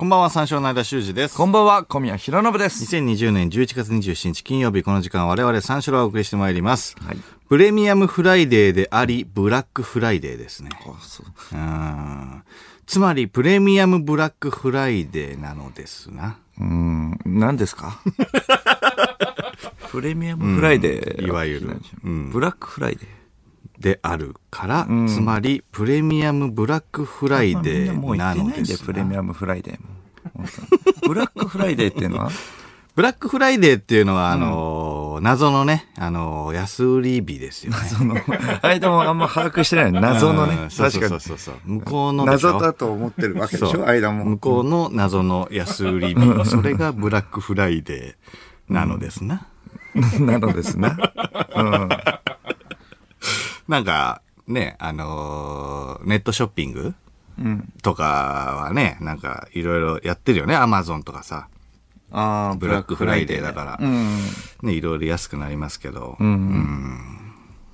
こんばんは、三四郎の相田周二です。こんばんは、小宮浩信です。2020年11月27日金曜日、この時間我々三四郎をお送りしてまいります。はいプレミアムフライデーであり、ブラックフライデーですね。あそううんつまり、プレミアムブラックフライデーなのですな。うーん、何ですか？プレミアムフライデー、うんいわゆるうんブラックフライデー。であるから、つまり、プレミアムブラックフライデーなのですな。プレミアムフライデーも。ブラックフライデーっていうのは？ブラックフライデーっていうのは、あのー謎のね、あのー安売り日ですよね。その、相田もあんま把握してない 謎のねうん。そうそう確かに。そうそう。向こうの謎だと思ってるわけでしょ？相田も。向こうの謎の安売り日。それがブラックフライデーなのですな。なのですな。うん。なんか、ね、あのーネットショッピングうん。とかはね、なんかいろいろやってるよね。アマゾンとかさ。ああ、ブラックフライデーだから。うん。ね、いろいろ安くなりますけど。うん。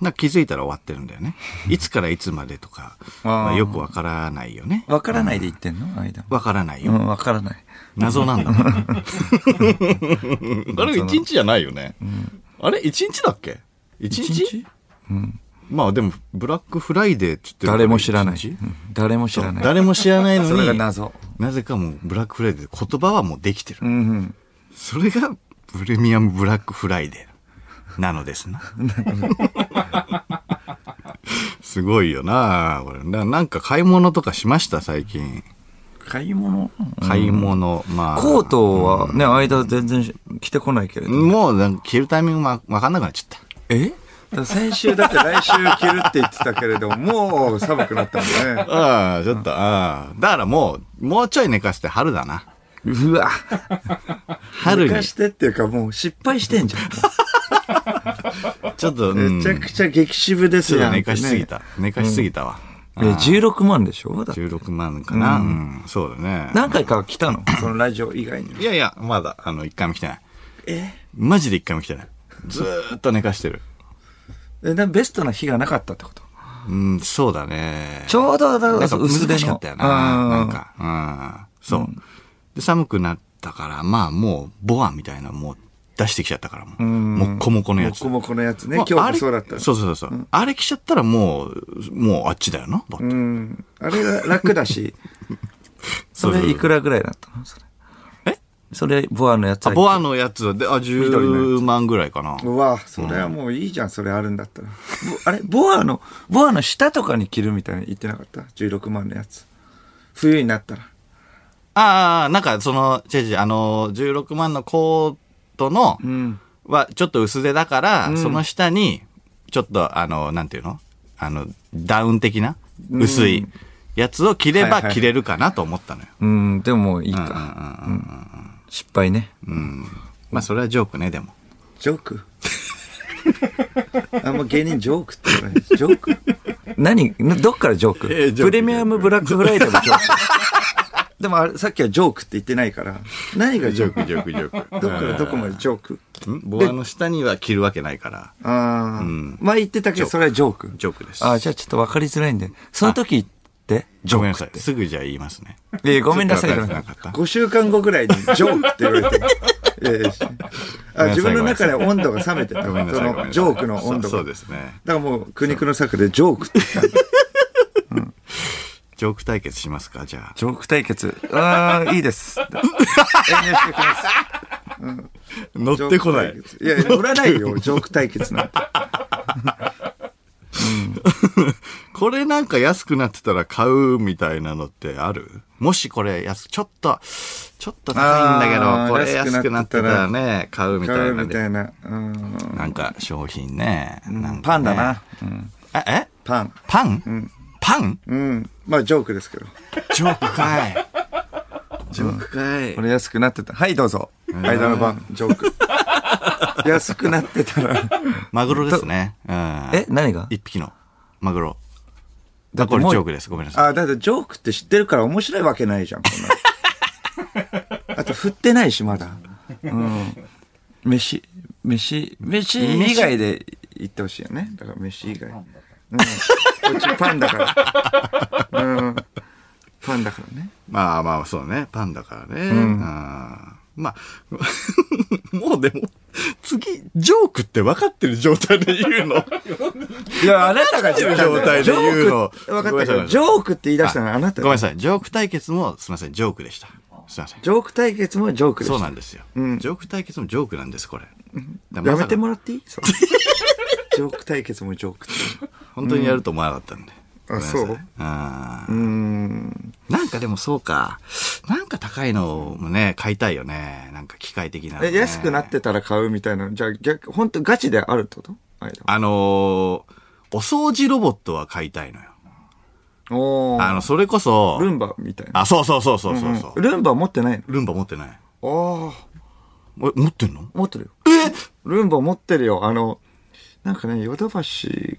なんか気づいたら終わってるんだよね。いつからいつまでとか、まあよくわからないよね。わからないで言ってんの？間も。わからないよ。うん、わからない。謎なんだもん。あれ、一日じゃないよね。あれ、一日だっけ？一日？一日？うん。まあでも、ブラックフライデーって言ってる誰も知らない。誰も知らない。誰も知らないのそれがに、謎。なぜかもうブラックフライデー言葉はもうできてる。うんうん。それがプレミアムブラックフライデーなのですな。すごいよなこれな。なんか買い物とかしました最近。買い物？買い物、まあ。コートはね、相田全然着てこないけれど。もうなんか着るタイミングわわかんなくなっちゃった。え？先週だって来週着るって言ってたけれども、もう寒くなったもんね。ああ、ちょっと、ああ。だからもう、もうちょい寝かせて春だな。うわ。春に寝か。してっていうかもう失敗してんじゃん。ちょっと、うん。めちゃくちゃ激渋ですよ。ちょっと寝かしすぎた。寝かしすぎたわ。え、16万でしょ？だって16万かな。うん、そうだね。何回か来たの？そのラジオ以外に。いやいや、まだ、あの、一回も来てない。え？マジで一回も来てない。ずーっと寝かしてる。え、なベストな日がなかったってこと？うん、そうだね。ちょうど、だか薄手しかったよな。うんなんか、うん。そう。で、寒くなったから、まあもう、ボアみたいなのもう出してきちゃったからもう。んもっこもこのやつ。もこもこのやつね。まあ今日あれもそうだった。そうそうそう。あれ着ちゃったらもう、もうあっちだよな。だってうん。あれが楽だし。それいくらぐらいだったの？それ。えそれ、ボアのやつあ、はボアのやつで、あ、緑のや10万ぐらいかな。うわ、それはもういいじゃん、それあるんだったら。ぼ あれ、ボアの、ボアの下とかに着るみたいに言ってなかった ?16 万のやつ。冬になったら。ああ、なんかその、違う違う、あの、16万のコートの、うん。はちょっと薄手だから、うんその下に、ちょっと、あの、なんていうの？あの、ダウン的な薄いやつを着れば着れるかなと思ったのよ。うん、でもいいうんうんか。うんうん失敗ね。うん。まあ、それはジョークね、でも。ジョーク？あんま芸人ジョークって言わない。ジョーク？何？どっからジョーク？えジョークプレミアムブラックフライデーもジョーク。でもあれ、さっきはジョークって言ってないから。何がジョーク？ジョーク、ジョーク。どっからどこまでジョーク？ん？ボアの下には着るわけないから、ああ、ん前言ってたけど、それはジョーク。ジョークです。ああ、じゃあちょっと分かりづらいんで。その時って、ジョ。ークって。すぐじゃあ言いますね。いやごめんなさい。ちょっと分かった5週間後ぐらいにジョークって言われて。いやいやあ自分の中で温度が冷めてた。そのジョークの温度が。そうですね。だからもう苦肉の策でジョークって言ったんだ。ジョーク対決しますかじゃあ。ジョーク対決。ああ、いいです。遠慮してきます。乗ってこない。いや、乗らないよ、ジョーク対決なんて。これなんか安くなってたら買うみたいなのってある？もしこれ安、ちょっと、ちょっと高いんだけど、これ安安くなっててたららね、買うみた買いうなで。みたいな。うん。なんか商品ね。パンだな。。えパン。パン？パン？うん。まあ、ジョークですけど。ジョークかい。ジョークかいこ。れ安くなってた。はい、どうぞ。間の番、ジョーク。安くなってたら。マグロですね。うん。え、何が？一匹のマグロ。だこれジョークです。ごめんなさい。あ、だってジョークって知ってるから面白いわけないじゃん、こんな。あと、振ってないし、まだ。うん。飯、飯、飯以外で言ってほしいよね。だから飯以外。うん。こっちパンだから。うん。パンだからね。まあまあ、そうね。パンだからね。うん。まあ、もうでも、次、ジョークって分かってる状態で言うの。いや、あなたが分かってる状態で言うの分かったけど、ジョークって言い出したのはあなたごめんなさい。ジョーク対決も、すみません、ジョークでした。すみません。ジョーク対決もジョークでした。そうなんですよ。うんジョーク対決もジョークなんです、これ。やめてもららっていい？ジョーク対決もジョークって。本当にやると思わなかったんで。あごめんなさいそううーん。なんかでもそうか。なんか高いのもね、買いたいよね。なんか機械的なのね、え、安くなってたら買うみたいなの。じゃあ逆、本当ガチであるってこと？あのー、お掃除ロボットは買いたいのよ。おーあの、それこそ、ルンバみたいな。あ、そうそうそうそうそうそう、うんルンバ持ってないルンバ持ってない。のああ、え持ってんの？持ってるよ。ルンバ持ってるよ。あの、なんかね、ヨドバシ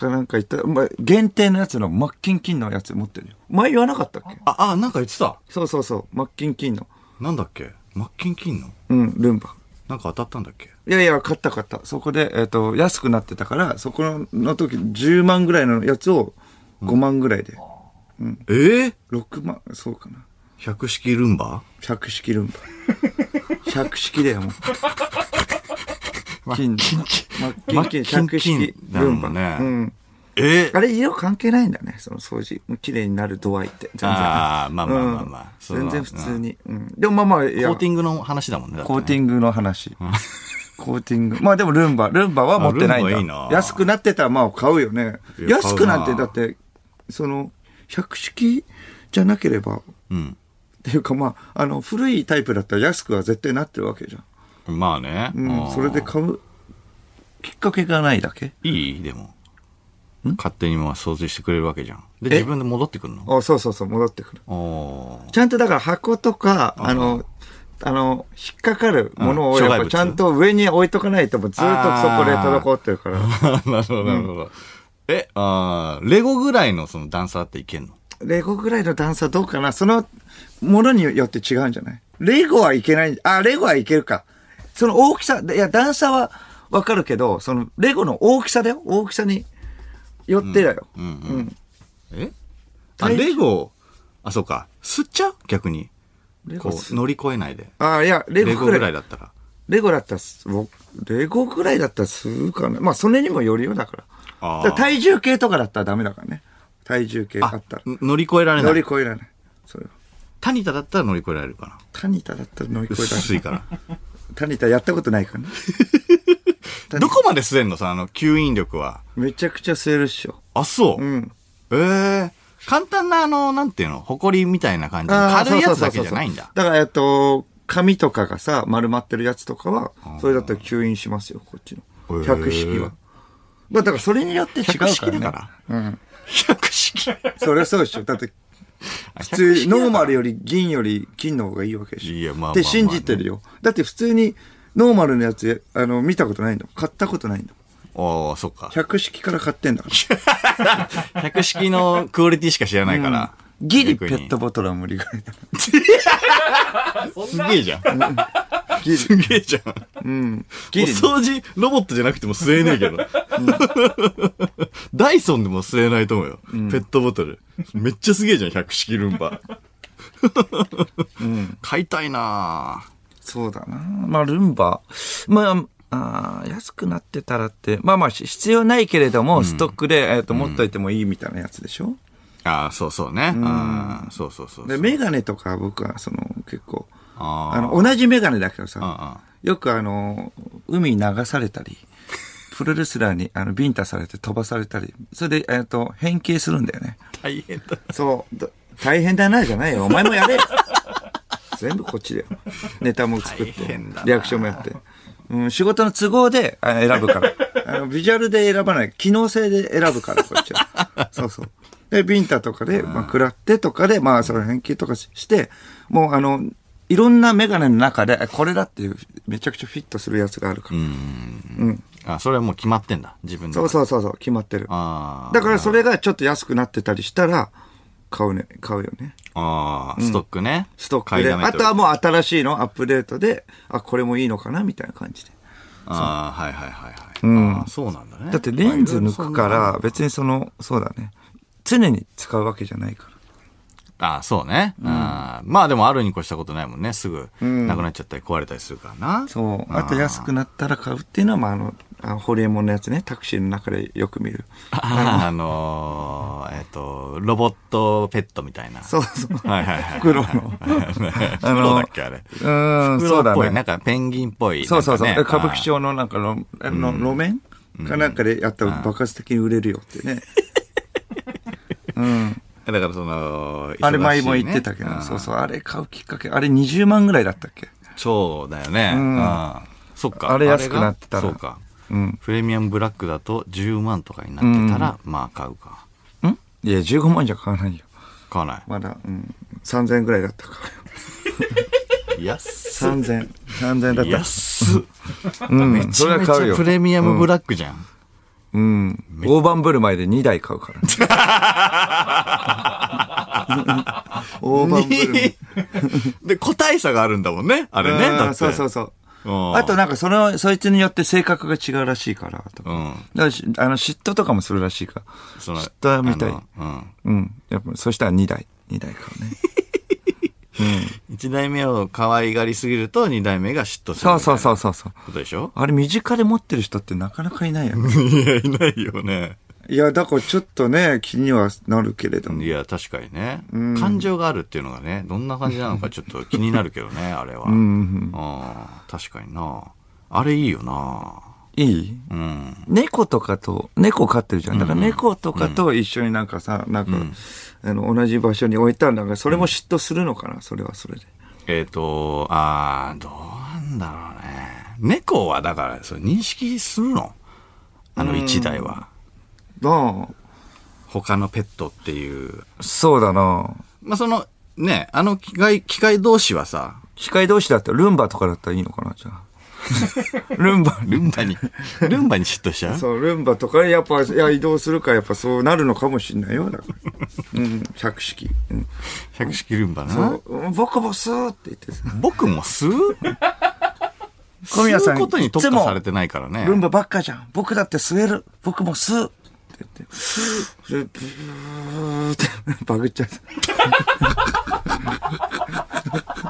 かなんか言った、まあ、限定のやつのマッキンキンのやつ持ってるよ。前言わなかったっけ？あ、あ、なんか言ってた。そうそうそう、マッキンキンの。なんだっけ？マッキンキンの？うん、ルンバ。なんか当たったんだっけ？いやいや、買った買った。そこで、えっ、と、安くなってたから、そこのの時10万ぐらいのやつを5万ぐらいで。えー、6万、そうかな。百式ルンバ？百式ルンバ。百式だよ、もう。金、マッキン、百式ルンバ。だもんねうん。え？ー、あれ、色関係ないんだね、その掃除。綺麗になる度合いって。全然。あーまあまあまあまあ全然普通に。うん。でもまあまあ、コーティングの話だもんね。コーティングの話。コーティング。まあでもルンバ。ルンバは持ってないんだ。いいな安くなってたらまあ買うよね。安くなんてだって、その、百式じゃなければ、っうん。ていうかまあ、あの、古いタイプだったら安くは絶対なってるわけじゃん。まあね。うん。それで買うきっかけがないだけ？いい？でも。勝手にまあ掃除してくれるわけじゃん。で、え？自分で戻ってくるの？あ、そうそうそう、戻ってくる。ちゃんとだから箱とか、あの、あの、引っかかるものをやっぱちゃんと上に置いとかないともうずっとそこで滞ってるから。なるほど、なるほど。え、あーレゴぐらいのその段差っていけんの？レゴぐらいの段差どうかな？そのものによって違うんじゃない？レゴはいけない。あ、レゴはいけるか。その大きさ、いや、段差はわかるけど、そのレゴの大きさだよ。大きさによってだよ。うんうん。うん。え？あ、レゴ、あ、そうか。吸っちゃう？逆に。レゴこう、乗り越えないで。あ、いや、レレゴぐゴぐらい。らいだったら。レゴだったらレゴぐらいだったら吸うかな。まあ、それにもよるよ、だから。あーだから体重計とかだったらダメだからね。体重計ああったら。乗り越えられな乗りい。越えられない。それは。タニタだったら乗り越えられるかな。タニタだったら乗り越えられない。薄いから。タニタやったことないからね。どこまで吸えんのさ、あの、吸引力は。めちゃくちゃ吸えるっしょ。あ、そう。うん。ええ簡単なあの、なんていうの、埃みたいな感じ。軽いやつだけじゃないんだ。だから、えっと、紙とかがさ、丸まってるやつとかは、それだったら吸引しますよ、こっちの。百式は。まあ、だからそれによって違うから、ね。百式だから。うん。百式。それはそうでしょ。だって、普通、ノーマルより銀より金の方がいいわけでしょ。いやまあまあまあって信じてるよ。だって普通に、ノーマルのやつ、あの、見たことないんだもん。買ったことないんだもん。おー、そっか。百式から買ってんだから。百式のクオリティしか知らないから。ギリペットボトルは無理ぐらいだ。すげえじゃん。ギリ。すげえじゃん。うん。おギリ。掃除ロボットじゃなくても吸えねえけど。ダイソンでも吸えないと思うよ。ペットボトル。めっちゃすげえじゃん、百式ルンバ。買いたいなぁそうだな。まあ、ルンバ。まあ、あー安くなってたらって、まあまあ、し必要ないけれども、ストックで、えっ、と、持っといてもいいみたいなやつでしょ、ああ、そうそうね。ああそうそうそうそう。で、メガネとか僕は、その、結構、ああの、同じメガネだけどさ、あよくあの、海に流されたり、プロレスラーにあのビンタされて飛ばされたり、それで、えっ、と、変形するんだよね。大変だ。そう。だ大変だな、じゃないよ。お前もやれよ。全部こっちだよ。ネタも作ってリアクションもやって。うん、仕事の都合であ選ぶから。あの、ビジュアルで選ばない。機能性で選ぶから、こっちは。そうそう。で、ビンタとかで、まあ、食らってとかで、まあ、その変形とかして、もう、あの、いろんなメガネの中で、あこれだっていう、めちゃくちゃフィットするやつがあるから。うん。あ、それはもう決まってんだ。自分で。そうそうそうそう、決まってる。ああ。だからそれがちょっと安くなってたりしたら、買うね、買うよね。ああ、ストックね。ストックで。あとはもう新しいのアップデートで、あ、これもいいのかなみたいな感じで。ああ、はいはいはいはい。うんそうなんだね。だってレンズ抜くから、別にその、そうだね。常に使うわけじゃないから。ああ、そうね。あーまあでもあるに越したことないもんね。すぐ、なくなっちゃったり壊れたりするからな。そう。あと安くなったら買うっていうのは、まあ、あの、あホリエモンのやつね、タクシーの中でよく見る。あ あのーえっ、と、ロボットペットみたいな。そうそう。はいはいはい。袋 の。袋だっけあれ。うーん、そうだ袋っぽい。なね。んかペンギンっぽい。そうそうそう。歌舞伎町のなんかの、あの、路面かなんかでやったら爆発的に売れるよってね。うん。だからその、あれ前も言ってたけど、んそうそう、あれ買うきっかけ、あれ20万ぐらいだったっけ？そうだよね。んうんそっか。あれ安くなってたらそうか。うん。プレミアムブラックだと10万とかになってたら、まあ買うか。ん？いや、15万じゃ買わないよ。買わない？まだ、うん。3000円ぐらいだったから。安っ。3000。3000円だった。安っ。うん。めちゃめちゃ。プレミアムブラックじゃん。うん。大盤振る舞いで2台買うから。大盤振る舞い。で、個体差があるんだもんね。あれね。うんだ。そうそうそう。うんあとなんかその、そいつによって性格が違うらしいから、とか。うん。だからしあの、嫉妬とかもするらしいから。嫉妬みたい。うん。うん。やっぱ、そしたら2台。2台買うね。一代目を可愛がりすぎると二代目が嫉妬する。そうそうそうそうそう。ことでしょ？あれ身近で持ってる人ってなかなかいないよね。いや、いないよね。いや、だからちょっとね、気にはなるけれども。いや、確かにね。感情があるっていうのがね、どんな感じなのかちょっと気になるけどね、あれは。うん。確かにな。あれいいよないい？うん。猫とかと、猫飼ってるじゃん。だから猫とかと一緒になんかさ、なんか、あの、同じ場所に置いたら、なんかそれも嫉妬するのかな、それはそれで。えっ、と、あー、どうなんだろうね。猫はだから、それ認識するの？あの一台は。あ他のペットっていう。あ、そうだなまあ、その、ね、あの機械、機械同士はさ、機械同士だったらルンバとかだったらいいのかな、じゃあ。ルンバ、ルンバに、ルンバに嫉妬しちゃう？そう、ルンバとかやっぱ、いや、移動するからやっぱそうなるのかもしんないよ、だから。うん、百式。うん。百式ルンバそな？ううん僕もスーって言ってさ。僕も吸う 小宮さん吸うことに特化されてないからね。ルンバばっかじゃん。僕だって吸える。僕も吸う。って言って、それブーってバグっちゃった。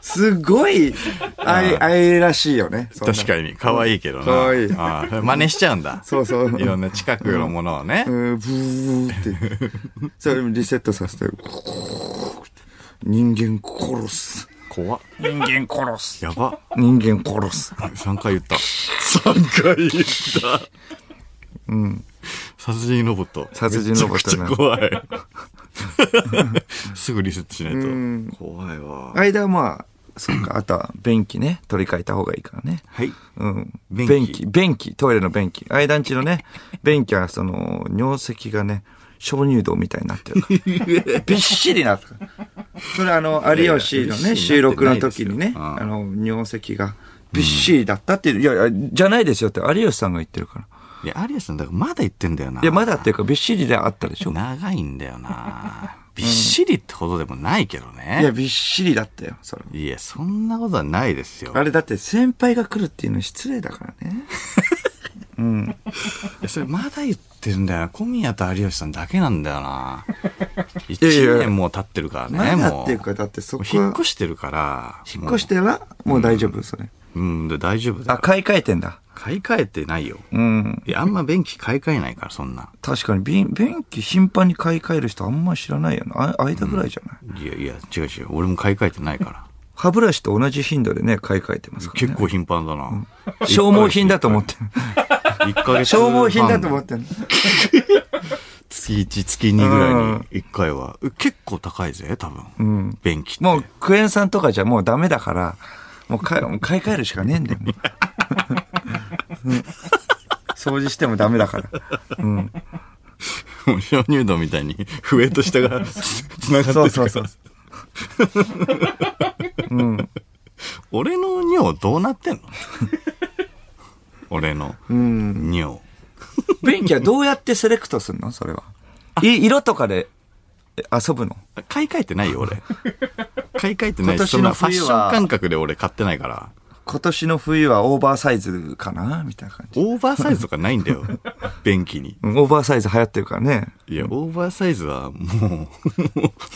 すごい愛、愛らしいよね。確かに、可愛いけどな。可愛いああ真似しちゃうんだ。そうそう。いろんな近くのものをね。うん、ブーって。それリセットさせて、人間殺す。怖っ。人間殺す。やば。人間殺す。3回言った。3回言った。うん。殺人ロボット。殺人ロボットねめちゃくちゃ怖い。すぐリセットしないと。怖いわ。間はまあ、そうか、あとは便器ね、取り替えた方がいいからね。はい。うん。便器便器、トイレの便器。間んちのね、便器はその、尿石がね、鍾乳洞みたいになってるから。びっしりなってるそれあの、有吉のね、収録の時にね、うんあの、尿石がびっしりだったっていう、いやいや、じゃないですよって有吉さんが言ってるから。いや、有吉さん、だからまだ言ってんだよな。いや、まだっていうか、びっしりであったでしょ。長いんだよな。びっしりってほどでもないけどいや、ね。びっしりだったよ、それ。いや、そんなことはないですよ。あれだって先輩が来るっていうの失礼だからね。いやそれまだ言ってるんだよな。小宮と有吉さんだけなんだよな。一いや年もう経ってるからね、もう。っていうか、だってそこ引っは、越してるから。引っ越してら、もう大丈夫、それ。もう。うん、で大丈夫だあ、よ。買い替えてんだ。買い替えてないよ。うん。いや、あんま便器買い替えないから、そんな。確かに、便、便器頻繁に買い替える人あんま知らないよな。あ間ぐらいじゃない、いやいや、違う違う。俺も買い替えてないから。歯ブラシと同じ頻度でね、買い替えてますから、ね。結構頻繁だな。消耗品だと思ってる。1ヶ月。消耗品だと思ってる。月1、月2ぐらいに1回は。結構高いぜ、多分。便器って。もう、クエン酸とかじゃもうダメだから、もう買いもう買い替えるしかねえんだよ。掃除してもダメだから。うん。もう鍾乳洞みたいに上と下がつつながってるから。そうそう俺の尿どうなってんの？俺の尿。便器はどうやってセレクトするの？それは。い色とかでえ遊ぶの？買い替えてないよ、俺。買い替えてない今年そんなファッション感覚で俺買ってないから。今年の冬はオーバーサイズかな？みたいな感じ。オーバーサイズとかないんだよ。便器に。うんオーバーサイズ流行ってるからね。いや、オーバーサイズはも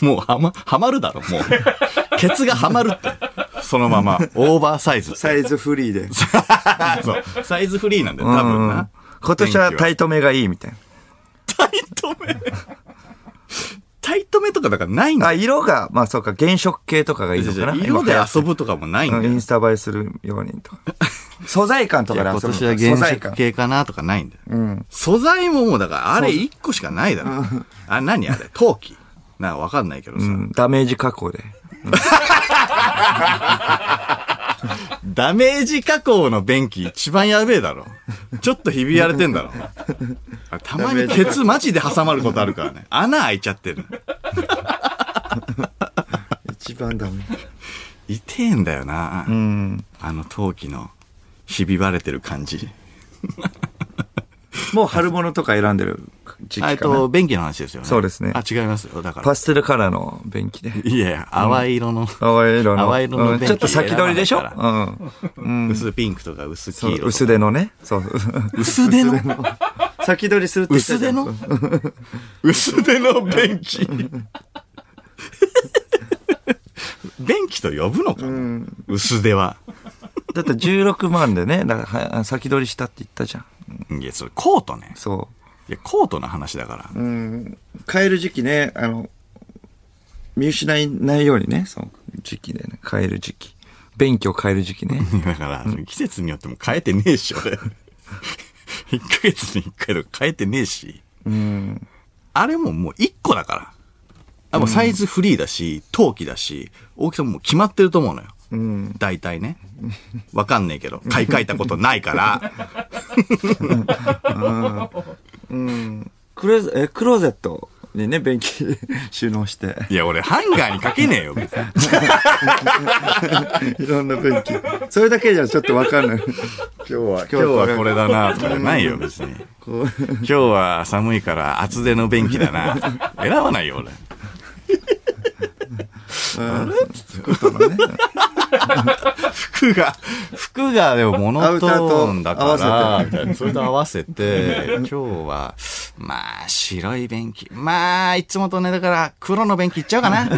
う、もうはま、はまるだろ、もう。ケツがはまるって。そのまま。オーバーサイズ。サイズフリーで。そう。サイズフリーなんだよ、多分な。今年はタイイトめがいいみたいタイトめ。タイトめとかだからないんな。あ、だよ。色が、まあそうか、原色系とかがいいのかな。色で遊ぶ。ぶとかもないんだよ。インスタ映えするようにとか。素材感とかで遊ぶの年は原。色系かなとかないんだよ。うん。素材ももうだから、あれ1個しかないだろ。あ、何あれ？陶器なんかわかんないけどさ。うん。ダメージ加工で。ダメージ加工の便器一番やべえだろ。ちょっとひび割れてんだろ。あたまにケツマジで挟まることあるからね。穴開いちゃってる。一番ダメ。痛えんだよな。うん。あの陶器のひび割れてる感じ。もう春物とか選んでる時期かな。あえっと、便器の話ですよね。そうですねあ、違いますよ。だから。パステルカラーの便器で。いやいや、淡い色の、淡い色の。淡い色の便器うんちょっと先取りでしょ？うん。薄ピンクとか薄黄色。薄手のね。そう。薄手の？先取りするって薄手の？薄手の便器。便器と呼ぶのかな、薄手は。だって16万でね、だか先取りしたって言ったじゃん。いや、それコートね。そいや、コートの話だから。う。うん。変える時期ね、あの、見失いないようにね、その時期でね、変える時期。便器を変える時期ね。だから、季節によっても変えてねえし、俺。1ヶ月に1回とか変えてねえし。うん。あれももう1個だから。あ、もうサイズフリーだし、陶器だし、大きさももう決まってると思うのよ。うん。大体ね。わかんねえけど、買い替えたことないから。うん。クローゼえクローゼットにね、便器 収納して。いや、俺ハンガーにかけねえよ、別に。いろんな便器。それだけじゃちょっとわかんない。今日は、今日はこれだな、とかじゃないよ、別に。今日は寒いから厚手の便器だな。選ばないよ、俺。服とのね。服が、服がでもモノトーンだから。それと合わせて、今日は、まあ、白い便器。まあ、いつもとね、だから、黒の便器いっちゃおうかな。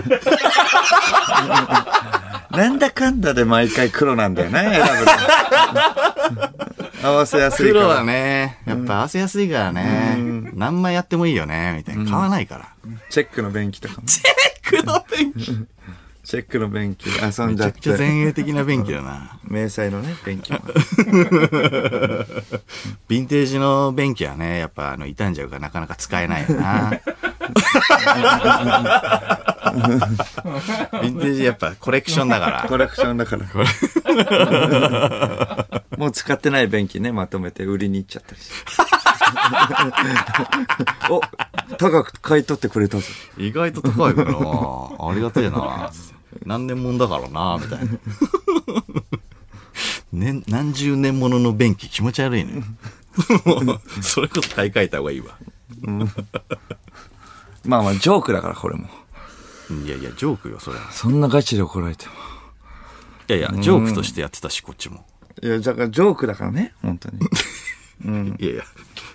なんだかんだで毎回黒なんだよね、選ぶの。合わせやすいから。黒はね、やっぱ合わせやすいからね。何枚やってもいいよね、みたいな。買わないから。チェックの便器とかも。黒の便器。チェックの便器 で遊んじゃっめちゃくちゃて。前衛的な便器だな。迷彩のね、便器も。ヴィンテージの便器はね、やっぱあの、傷んじゃうからなかなか使えないよな。ヴィンテージやっぱコレクションだから。コレクションだから。もう使ってない便器ね、まとめて売りに行っちゃったりして。お、高く買い取ってくれたぞ。意外と高いからな。ありがたいな。何年もん。だからな、みたいな。年、何十年ものの便器気持ち悪いね。それこそ買い替えた方がいいわ。うんまあまあ、ジョークだから、これも。いやいや、ジョークよ、それ。そんなガチで怒られても。いやいや、ジョークとしてやってたし、こっちも。いや、だからジョークだからね、本当に。いやいや、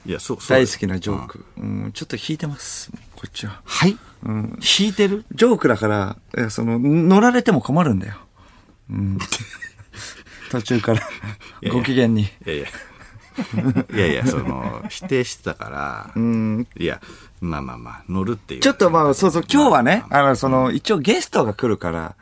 いや、そう、そう大好きなジョーク。うん、ちょっと引いてます、こっちは。はい、引いてる？ジョークだから、いやその、乗られても困るんだよ。うん。途中から、やご機嫌に。いやいや。いやいや、その、否定してたから、うん。いや、まあまあまあ、乗るっていう。ちょっとまあ、そうそう、今日はね、あの、その、一応ゲストが来るから、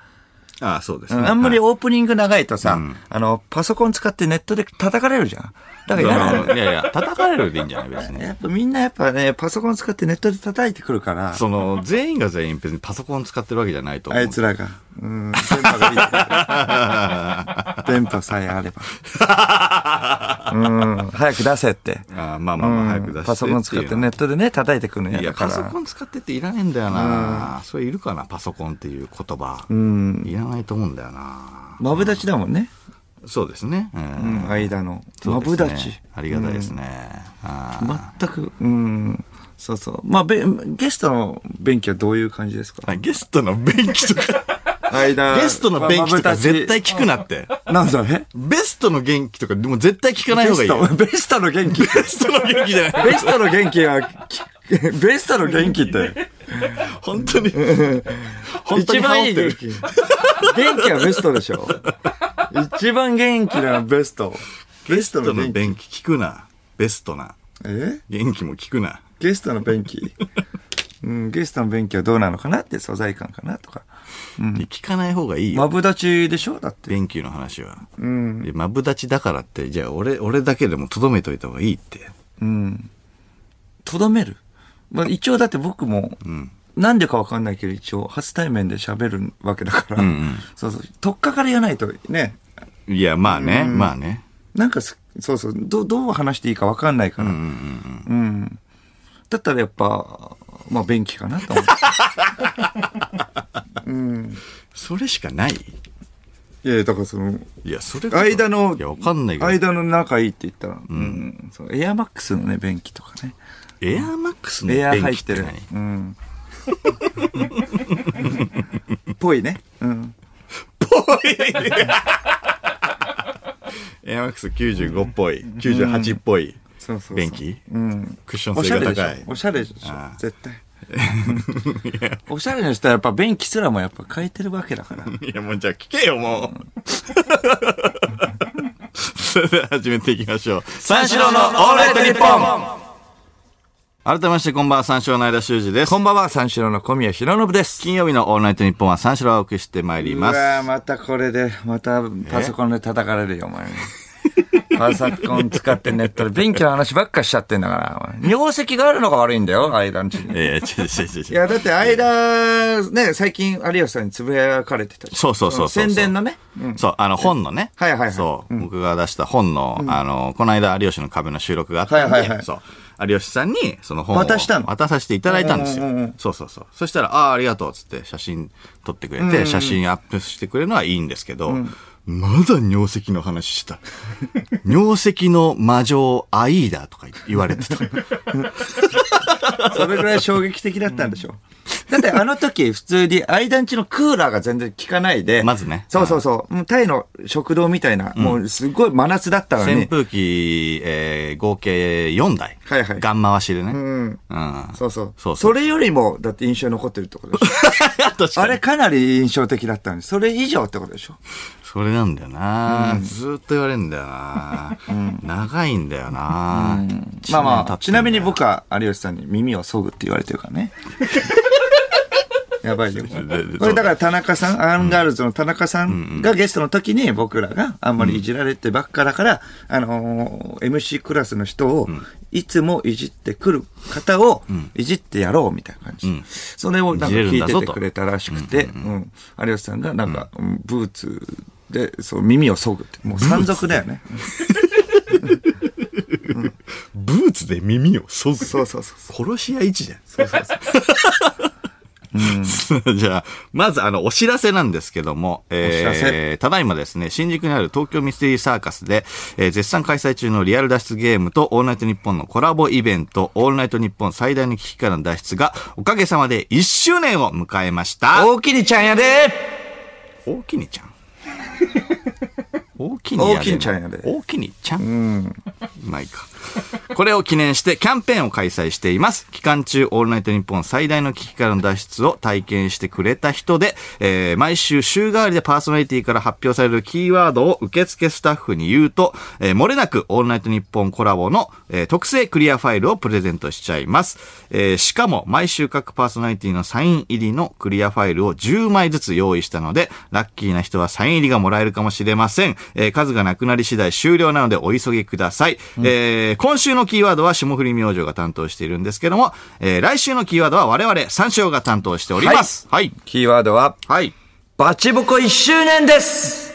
ああ、そうですね。あんまりはいオープニング長いとさ、うんあの、パソコン使ってネットで叩かれるじゃん。だから嫌なの。いやいや、叩かれるでいいんじゃない別に。やっぱみんなやっぱね、パソコン使ってネットで叩いてくるから、その、全員が全員別にパソコン使ってるわけじゃないと思う。あいつらが。うん、電波がいい。電波さえあれば。うん、早く出せって。ああまあまあまあ、早く出してパソコン使ってネットでね、叩いてくるのやいや。パソコン使ってっていらねえんだよな。それいるかな、パソコンっていう言葉。うん。いらないと思うんだよな。マブダチだもんね。そうですね。ううんん、間の。マブダチ。ありがたいですね。全く、うん。そうそう。まあ、べゲストの便器はどういう感じですか？あゲストの便器とか。間。ゲストの便器とか絶対聞くなって。なんだねベストの元気とか、でも絶対聞かない方がいいよ。ベスト、ベストの元気？ベストの元気じゃない。ベストの元気は、きベストの元気って。本当に。本当に一番いい元気。元気はベストでしょ。一番元気なベスト。ベストのの元気。便器聞くな。ベストな。え？元気も聞くな。ゲストの便器。うん、ゲストの便器はどうなのかなって素材感かなとか。聞かない方がいいよ。マブダチでしょ？だって。便器の話は。うん。でマブダチだからって、じゃあ俺、俺だけでもとどめといた方がいいって。うん。とどめる？まあ一応だって僕も、うん。なんでかわかんないけど一応初対面で喋るわけだから。うんうんそうそう。とっかかりがないとね。いや、まあね、まあね。なんかす、そうそう。どう、どう話していいかわかんないから。うんうんうん。だったらやっぱ、まあ、便器かなと思って。うん。それしかない？いやだからその、いや、それ間のいや、わかんないけど。間の仲いいって言ったら、うん。そうエアマックスのね、便器とかね。エアマックスのエア便入ってる。うん。ぽいね。うん。エアマックス95っぽい、98っぽいそうそうそう。便器うん。クッショおン性が高いしゃれでしょ？。おしゃれでしょ？ああ。絶対。おしゃれの人はやっぱ便器すらもやっぱ変えてるわけだから。いや、もうじゃあ聞けよ、もう。それでは始めていきましょう。三四郎のオールナイトニッポン改めまして、こんばんは、三四郎の間修二ですこ。んばんは、三四郎の小宮弘信です。金曜日のオールナイトニッポンは三四郎をお送りしてまいります。うわーまたこれで、またパソコンで叩かれるよ、お前。パソコン使ってネットで便器の話ばっかしちゃってんだから。尿石があるのが悪いんだよ、間んちに。いや違う違う違う。いや、だって間、ね、最近有吉さんにつぶやかれてたそうそうそうそう宣伝のね。うんそう、あの、本のね。はいはいはいそう、僕が出した本の、あの、この間、有吉の壁の収録があったんで、はいはいはいそう。有吉さんに、その本を渡したの？渡させていただいたんですよ。そうそうそう。そしたら、ああ、ありがとう、つって写真撮ってくれて、写真アップしてくれるのはいいんですけど、まだ尿石の話した。尿石の魔女アイーダとか言われてた。それぐらい衝撃的だったんでしょ。だってあの時普通に間んちのクーラーが全然効かないで。まずねそうそうそうタイの食堂みたいな、もうすごい真夏だったのに。扇風機、えー、合計4台。はいはいガン回しでね。うん。うん。そうそう。そうそうそれよりも、だって印象に残ってるってことでしょ？あれかなり印象的だったんです。それ以上ってことでしょ？それなんだよな、ずーっと言われるんだよな、長いんだよな、まあまあ、ちなみに僕僕は有吉さんに耳を削ぐって言われてるからね。やばいよ。これだから田中さん、アンガールズの田中さんがゲストの時に僕らがあんまりいじられてばっかだから、あのー MC クラスの人をいつもいじってくる方をいじってやろうみたいな感じ。んそれをなんか聞いててくれたらしくて、うん有吉さんがなんか、うんブーツで、そう、耳を削ぐって。もう山賊だよね。ブーツで耳をそぐ。そうそうそう。殺し屋一じゃん。そうそうそう。じゃあ、まずあの、お知らせなんですけども、えお知らせ。ただいまですね、新宿にある東京ミステリーサーカスで、えー絶賛開催中のリアル脱出ゲームとオールナイトニッポンのコラボイベント、オールナイトニッポン最大の危機からの脱出が、おかげさまで1周年を迎えました。大きにちゃんやで。大きにちゃん？大きにやで。大きにちゃんやで。大きにちゃん？まあいいか。これを記念してキャンペーンを開催しています。期間中、オールナイトニッポン最大の危機からの脱出を体験してくれた人で、えー毎週週替わりでパーソナリティから発表されるキーワードを受付スタッフに言うと、えー漏れなくオールナイトニッポンコラボの、えー特製クリアファイルをプレゼントしちゃいます。えーしかも、毎週各パーソナリティのサイン入りのクリアファイルを10枚ずつ用意したので、ラッキーな人はサイン入りがもらえるかもしれません。えー数がなくなり次第終了なのでお急ぎください。えー今週のキーワードは霜降り明星が担当しているんですけども、えー来週のキーワードは我々三四郎が担当しております。はい。キーワードは、はい。バチボコ1周年です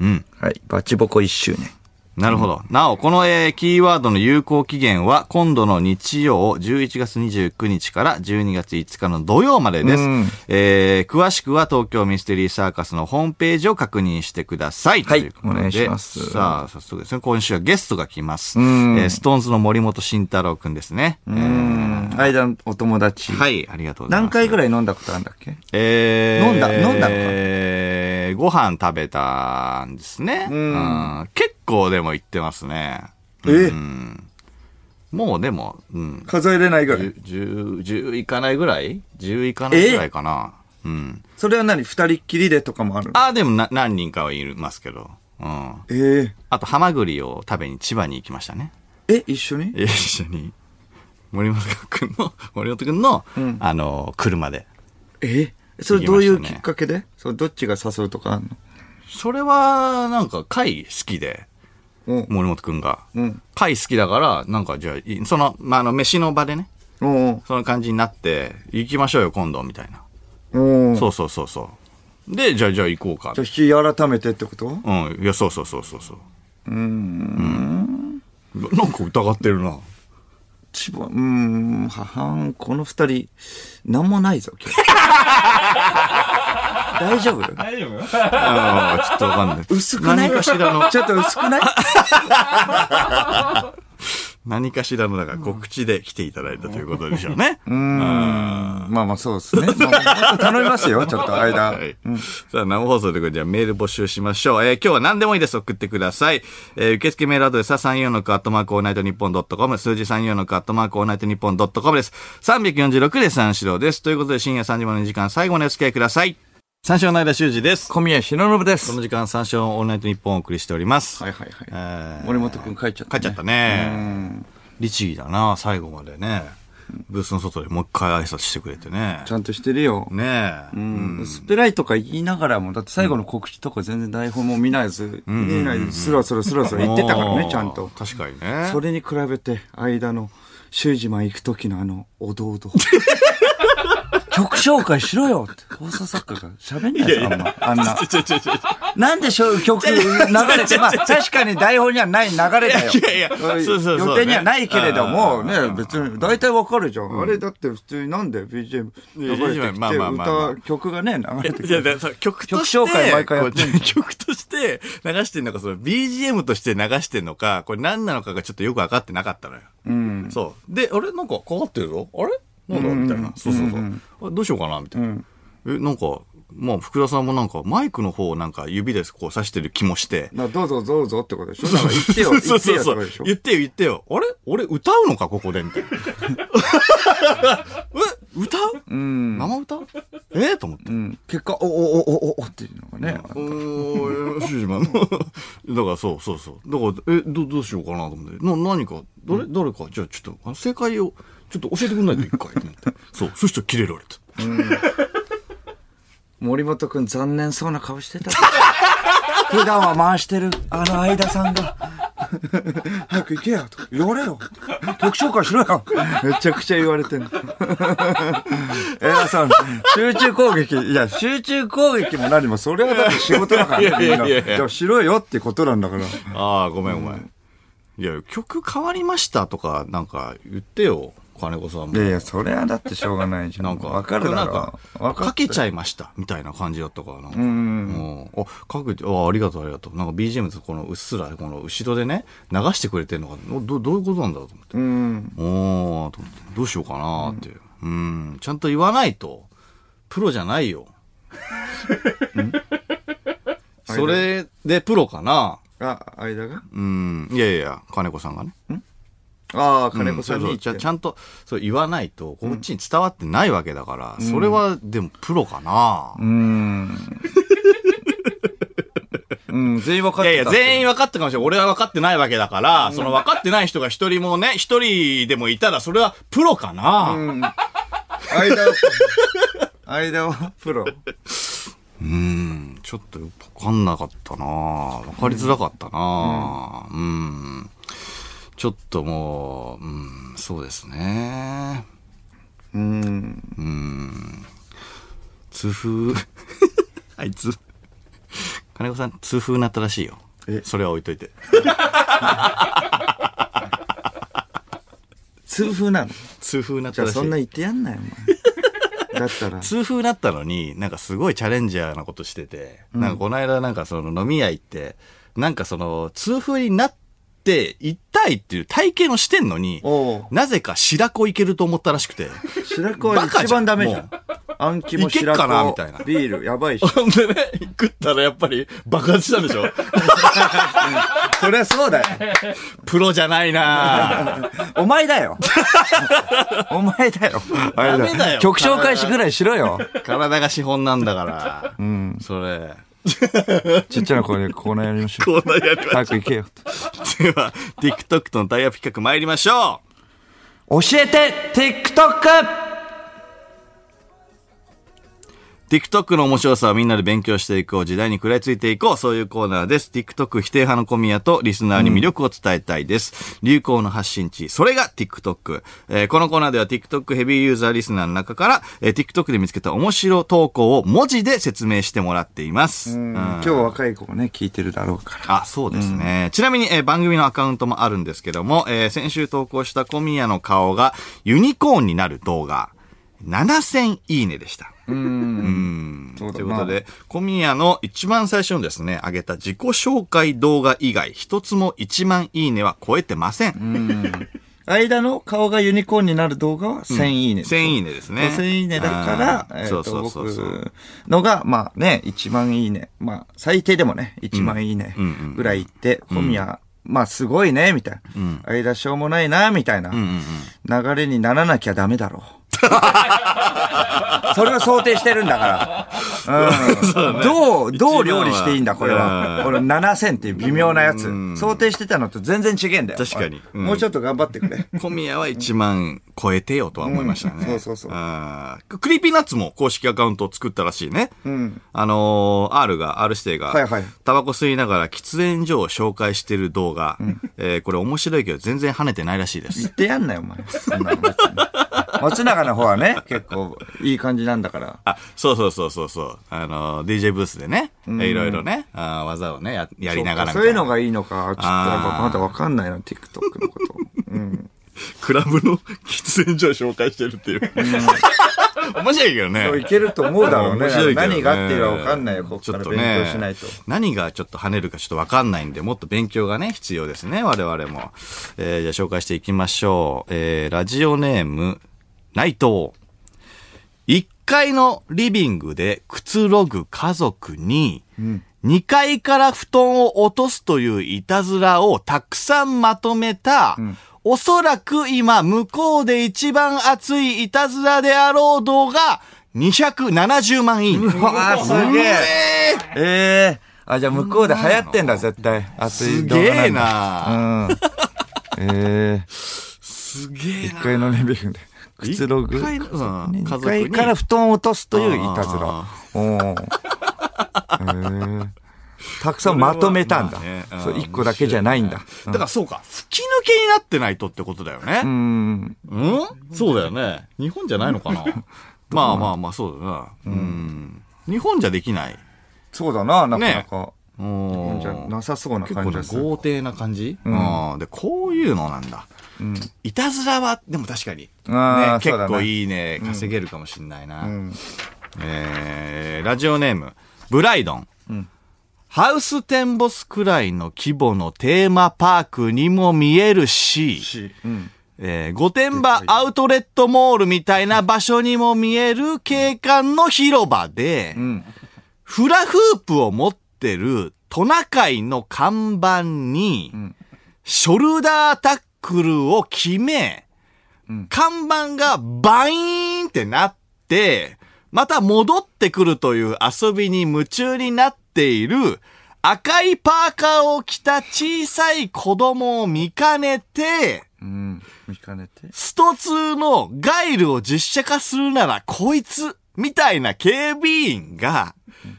うん。はい、バチボコ1周年。なるほど。なお、この、えーキーワードの有効期限は、今度の日曜、11月29日から12月5日の土曜までです。うんえー詳しくは東京ミステリーサーカスのホームページを確認してください。はいお願いしますさあ、早速ですね、今週はゲストが来ます。んえーストーンズの森本慎太郎くんですね。えーうん。間のお友達。はい、ありがとうございます。何回ぐらい飲んだことあるんだっけ？えー飲んだ飲んだのかえーご飯食べたんですね。んうん結構でも行ってますね。え？うんもうでも、うん。数えれないぐらい？10、10いかないぐらい ?10 いかないぐらいかな。うん。それは何？二人っきりでとかもあるの？あ、でもな何人かはいますけど。うん。えあと、ハマグリを食べに千葉に行きましたね。え？え、一緒に？え一緒に。森本くんの、森本くんの、んあの、車で。え？それどういう行きっかけで？それどっちが誘うとかあんそれは、なんか、貝好きで。森本くんが。うん。貝好きだから、なんかじゃあい、その、まあ、あの、飯の場でね、その感じになって、行きましょうよ、今度、みたいな。そうそうそうそう。で、じゃあ、じゃあ行こうか。じゃあ、日改めてってこと？うん、いや、そうそうそうそうそう。うーん。なんか疑ってるな。千葉、うーん、母ん、この二人、なんもないぞ、今日。大丈夫？大丈夫？ああ、ちょっとわかんない。薄くない？何かしらの、ちょっと薄くない？何かしらの、だから告知で来ていただいたということでしょうね。うーん。まあまあそうですね。まあ頼みますよ、ちょっと相田。はい。さあ、生放送ということで、じゃあメール募集しましょう。えー今日は何でもいいです。送ってください。えー受付メールアドレスは346アットマークオールナイトニッポンドットコム、数字346アットマークオールナイトニッポンドットコムです。346で三四郎です。ということで、深夜3時までの時間、最後までお付き合いください。三四郎の間修二です。小宮弘信です。はいこの時間、三四郎オールナイトニッポンをお送りしております。はいはい。えー森本くん帰っちゃった、帰っちゃったね。律儀だな、最後までね。ブースの外でもう一回挨拶してくれてね。ちゃんとしてるよ。ねえ。うん。薄っぺらいとか言いながらも、だって最後の告知とか全然台本も見ないず、見ないで、スラスラスラスラ言ってたからね、ちゃんと。確かにね。それに比べて、間の、修二マン行く時のあの、おどおど。曲紹介しろよって、放送作家が喋んないですあんま。あんな。なんでしょう曲流れて、まあ確かに台本にはない流れだよ。いやいやそうそうそう予定にはないけれども、ね別に大体わかるじゃん。あれだって普通になんで BGM 流れてきて、歌、曲がね、流れてき曲として、曲紹介毎回やって 曲として流してんのか、その BGM として流してんのか、これ何なのかがちょっとよく分かってなかったのよ。うん。そう。で、あれ？なんかかかってるぞあれ？なんだみたいな。そうそうそう。あどうしようかなみたいな。え、なんか、まあ、福田さんもなんか、マイクの方をなんか指でこう指してる気もして。などうぞどうぞってことでしょ？言ってよ、言ってよってことでしょ？言ってよ、言ってよ。あれ？俺歌うのか、ここでみたいな。え？歌う？うん。生歌？え？ーと思って。うん。結果、おおおおおおっていうのがね。おー、シュージマンの。だからそうそうそう。だから、え、ど、どうしようかなと思って。な、何か、誰、誰か、じゃあちょっと、正解を、ちょっと教えてくんないと一回と思って。そう、そしたらキレられた。森本くん残念そうな顔してた。普段は回してる、あの相田さんが。早く行けよと。やれよ。曲紹介しろよ。めちゃくちゃ言われてんの。偉そうに。集中攻撃。いや、集中攻撃も何も、それはだって仕事だからね。いやいやいやいやみんなじゃあしろよってことなんだから。ああ、ごめんごめん。いや、曲変わりましたとか、なんか言ってよ、金子さんも。いやいや、それはだってしょうがないじゃん。なんか、わかるだなんろか。わかけちゃゃいました、みたいな感じだったから、なんか。うん。うんあ、かけて、あありがとう、ありがとう。なんか BGM とこのうっすら、この後ろでね、流してくれてるのが、おどどういうことなんだろうと思って。うん。おー、と思って、どうしようかなっていう。うん、ちゃんと言わないと、プロじゃないよ。それでプロかなあ、間が？うん、いやいや、金子さんがね。ああ、金子さんに言ってちゃちゃんとそう言わないと、こっちに伝わってないわけだから、それはでもプロかな、うーん。うん、全員分かっいやいや。全員分かったかもしれない。俺は分かってないわけだから、その分かってない人が一人もね、一人でもいたら、それはプロかな、うん。間は、間はプロ。うん、ちょっとよくわかんなかったなわかりづらかったなうん、ちょっともう、うん、そうですね。うん。痛風、あいつ、金子さん痛風になったらしいよ。え？それは置いといて。痛風なの？痛風なっじたらしい。ゃあそんな言ってやんなよ、お前。だったら。痛風なったのに、なんかすごいチャレンジャーなことしてて、なんかこの間なんかその飲み屋行って、なんかその痛風になって痛いっていう体験をしてんのに、なぜか白子いけると思ったらしくて。白子は一番ダメじゃんも。あん肝いけっ白子かなみたいなビール、やばいし。ほんでね、食ったらやっぱり爆発したんでしょ？そりゃそうだよ。プロじゃないな お前だよ。お前だよ。ダメだよ曲紹介しぐらいしろよ。体が資本なんだから。うん。それ。ちっちゃな声でコーナーやりましょう。こんなやりま早く行けよ。では、TikTok とのタイアップ企画参りましょう教えて TikTok! TikTok の面白さをみんなで勉強していこう。時代に食らいついていこう。そういうコーナーです。TikTok 否定派の小宮とリスナーに魅力を伝えたいです。流行の発信地。それが TikTok。えーこのコーナーでは TikTok ヘビーユーザーリスナーの中から、えー TikTok で見つけた面白投稿を文字で説明してもらっています。うん今日若い子がね、聞いてるだろうから。あ、そうですね。ちなみに、えー番組のアカウントもあるんですけども、えー先週投稿した小宮の顔がユニコーンになる動画、7000いいねでした。うん。ということで、小宮の一番最初のですね、上げた自己紹介動画以外、一つも1万いいねは超えてません。間の顔がユニコーンになる動画は1000いいね。1000いいねですね。1000いいねだからえっとそうそうそうそう。僕のが、まあね、1万いいね。まあ、最低でもね、1万いいねうんうんぐらいいって、小宮、まあすごいね、みたいな。相田しょうもないな、みたいなうんうん流れにならなきゃダメだろう。それを想定してるんだから。うん。どう、どう料理していいんだ、これうんは。これ7000っていう微妙なやつ。想定してたのと全然違えんだよ。確かにうんもうちょっと頑張ってくれ。小宮は1万超えてよとは思いましたね。うんそうそうそう Creepy Nuts も公式アカウントを作ったらしいね。うん。あのー R が、R 指定が、はいはいタバコ吸いながら喫煙所を紹介してる動画、えーこれ面白いけど全然跳ねてないらしいです。言ってやんなよ、お前。そんなの別に松永の方はね、結構いい感じなんだから。あ、そうそうそうそうそう。あのー DJ ブースでね、いろいろね、あー技をね、ややりながらそういうのな。がいいのか、ちょっとまだわかんないな、TikTok のこと。うん。クラブの喫煙所を紹介してるっていう。面白いけどね。いけると思うだろうね。ね何がっていうのはわかんないよ、こっから勉強しないと。何がちょっと跳ねるかちょっとわかんないんで、もっと勉強がね、必要ですね、我々も。えーじゃあ紹介していきましょう。えーラジオネーム、内藤。1階のリビングでくつろぐ家族に、2階から布団を落とすといういたずらをたくさんまとめた、おそらく今向こうで一番熱いいたずらであろう動画、270万いいね。うわーすげえ。ええあ、じゃあ向こうで流行ってんだ、絶対。熱すい動画げえ。なうん。ええすげえ一階のリビングでくつろぐ？一階の？うん二家族に階から布団を落とすといういたずらあ。おーええたくさんまとめたんだまあね。うんそう、一個だけじゃないんだ。だからそうか、吹き抜けになってないとってことだよね。ううん、ん。そうだよね。日本じゃないのかな？まあまあまあ、そうだな。うん。日本じゃできない。そうだな、なかなか。うんじゃなさそうな結構ね感じが、する。豪邸な感じ、んうん、で、こういうのなんだ。うん。いたずらは、でも確かに。ね、結構いいね、稼げるかもしんないな。うん。えー、ラジオネーム、ブライドン。んハウステンボスくらいの規模のテーマパークにも見えるし、し、うん。えー、御殿場アウトレットモールみたいな場所にも見える景観の広場で、うん。フラフープを持ってるトナカイの看板に、んショルダータックルを決め、うん看板がバイーンってなって、また戻ってくるという遊びに夢中になっている赤いパーカーを着た小さい子供を見かねて、うん。見かねて。スト2のガイルを実写化するならこいつみたいな警備員が、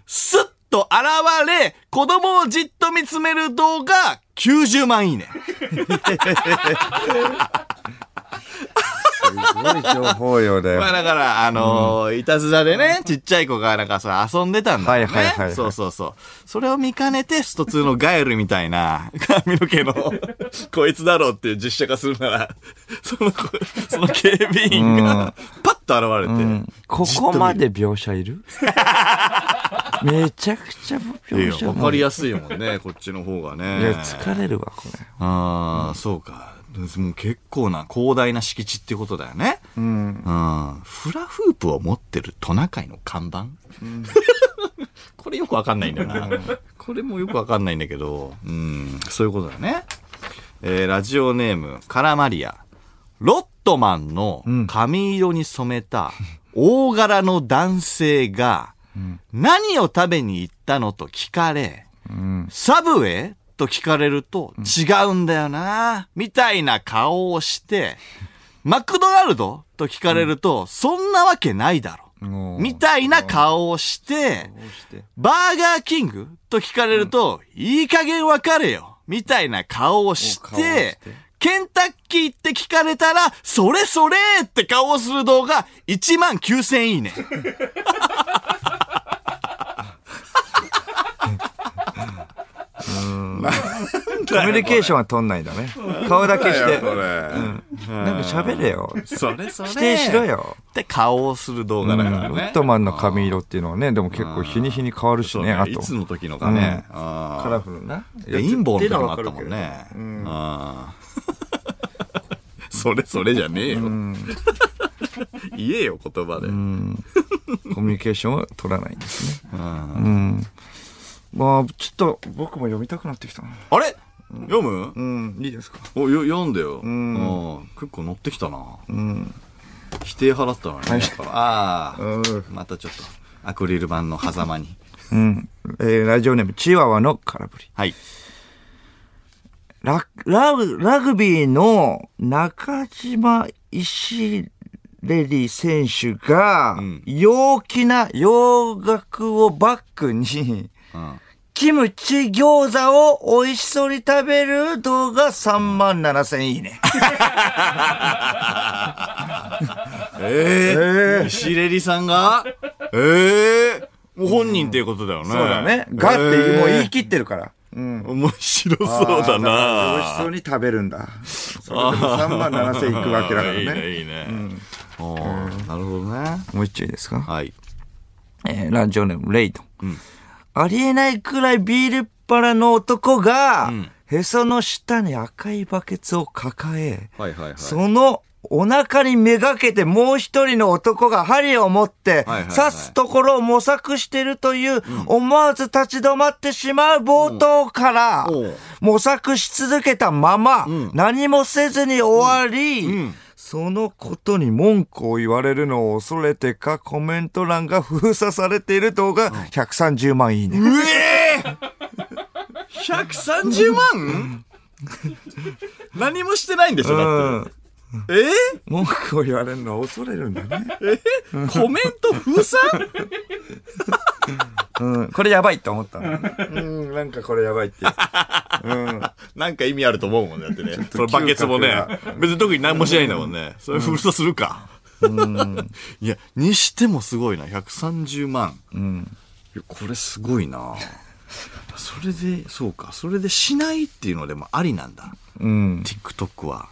スッと現れ、子供をじっと見つめる動画90万いいね。すごい情報量だよ。まあだから、あのーいたずらでね、ちっちゃい子がなんかさ、遊んでたんだよね。はいはいはいはいそうそうそう。それを見かねて、スト2のガエルみたいな 髪の毛の、こいつだろうっていう実写化するなら、その子、その警備員が、パッと現れて、うんここまで描写いる？めちゃくちゃ描写わかりやすいもんね、こっちの方がね。いや、疲れるわ、これ。ああ、そうか。もう結構な広大な敷地っていうことだよね。うん。うん。フラフープを持ってるトナカイの看板、これよくわかんないんだよな。これもよくわかんないんだけど、うん、そういうことだね。えーラジオネーム、カラマリア。ロットマンの髪色に染めた大柄の男性が、何を食べに行ったのと聞かれ、うん。サブウェイと聞かれると、違うんだよな、みたいな顔をして、マクドナルドと聞かれると、そんなわけないだろ。みたいな顔をして。バーガーキングと聞かれると、いい加減わかれよ。みたいな顔をして、ケンタッキーって聞かれたら、それそれって顔をする動画、1万9000いいね。コミュニケーションは取んないんだね。顔だけして。なんか喋れよ。それそれ。否定しろよ。って顔をする動画だからね。ロットマンの髪色っていうのはね、でも結構日に日に変わるしね、あと。いつの時のかね。あカラフルな。ーレインボーの時もあったもんね。それそれじゃねえよ。言えよ、言葉で。コミュニケーションは取らないんですね。まあ、ちょっと僕も読みたくなってきたな。あれ？読む？うん、いいですか？お、よ、読んでよ。んうん結構乗ってきたな。うん。否定払ったのにね。ああ、うん。またちょっと、アクリル板の狭間に。うん。えーラジオネーム、チワワの空振り。はい。ララグラグビーの中島石レリ選手がん、陽気な洋楽をバックに、うん。キムチ餃子を美味しそうに食べる動画3万7千いいね。ええ石レリさんが？ええもう本人っていうことだよね。そうだね。がってもう言い切ってるから。うん。面白そうだあーから美味しなそうに食べるんだ。それでも3万7千いくわけだからいいね、ね。いいね。おーなるほどね。もう一丁いいですか？はい。えーラジオネーム、レイド。うんありえないくらいビールっ腹の男が、ん。へその下に赤いバケツを抱え、はいはいはい。そのお腹にめがけてもう一人の男が針を持って刺すところを模索してるという、思わず立ち止まってしまう冒頭から模索し続けたままん。何もせずに終わり、んそのことに文句を言われるのを恐れてかコメント欄が封鎖されている動画130万いいね。うえー !130 万？何もしてないんでしょだって。え文句を言われるのを恐れるんだね。ー コメント封鎖 うん、これやばいって思ったの。うん、なんかこれやばいって。うん。なんか意味あると思うもんね、だってね。そのバケツもね、別に特に何もしないんだもんね。それ封鎖するか。いや、にしてもすごいな、130万。うん。いやこれすごいなそれで、そうか、それでしないっていうのでもありなんだ。うん。TikTok は。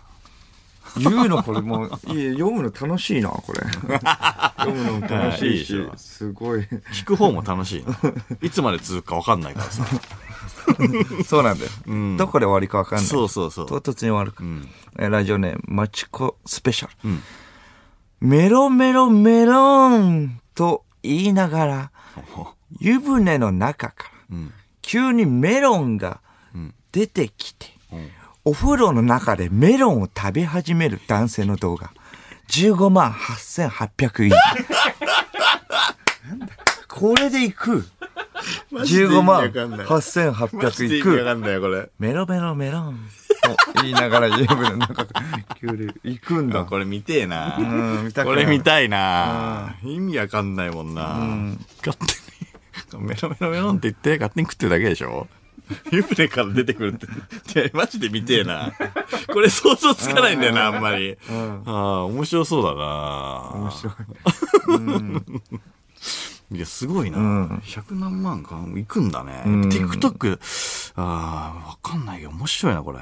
言うのこれもう、いや読むの楽しいな、これ。読むのも楽しいしすごい。聞く方も楽しいな。いつまで続くか分かんないからさ。そうなんだよ。んどこで終わりかわかんない。そうそうそう。唐突に終わるから。んえーラジオネーム、マチコスペシャル。んメロメロメロンと言いながら、湯船の中から、ん急にメロンが出てきて、んお風呂の中でメロンを食べ始める男性の動画。15万8800いいね。なんだ？これでいく？15万8800いく。メロメロメロン。と言いながら湯船の急に行くんだ。これ見てえな。うん見たくこれ見たいな。意味わかんないもんな。勝手に、メロメロメロンって言って勝手に食ってるだけでしょ湯船から出てくるって。いやマジで見てえな。これ想像つかないんだよな、あんまり。ああ、面白そうだな。面白い。いや、すごいな。100何万か。行くんだね。TikTok、ああ、わかんないけど、面白いな、これ。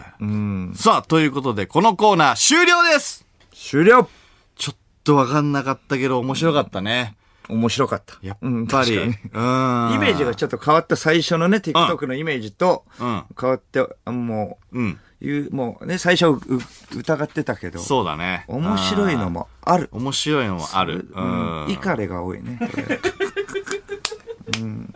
さあ、ということで、このコーナー終了です終了ちょっとわかんなかったけど、面白かったね。面白かった。やっうんぱり。確かにうん。イメージがちょっと変わった最初のね、TikTok のイメージとうん変わって、あもう、うん。いう、もうね、最初う疑ってたけど、そうだね。面白いのもある。面白いのもある。うん。イカレが多いね。これ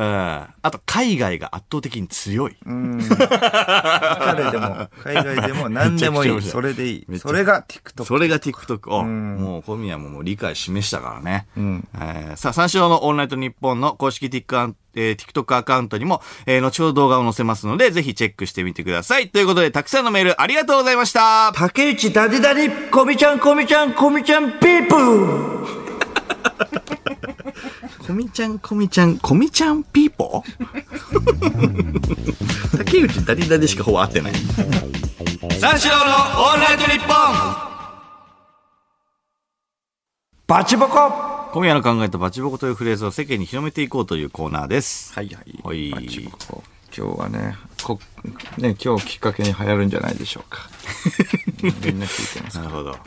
うん。あと、海外が圧倒的に強い。うん。イカレでも、海外でも 何でもいい。それでいいそれが TikTok。それが TikTok を、んもう小宮ももう理解示したからね。んえーさあ、三四郎のオールナイトニッポンの公式 TikTok えー TikTok アカウントにも、えー後ほど動画を載せますので、ぜひチェックしてみてください。ということで、たくさんのメールありがとうございました。竹内ダディダディ、コミちゃん、コミちゃん、コミちゃん、ピープーコミちゃん、コミちゃん、コミちゃんピーポー？竹内ダリダリしかほぼ合ってない。三四郎のオールナイトニッポンバチボコ小宮の考えたバチボコというフレーズを世間に広めていこうというコーナーです。はいはい。はいバチボコ。今日はね、こ、ね、今日きっかけに流行るんじゃないでしょうか。みんな聞いてますなるほど。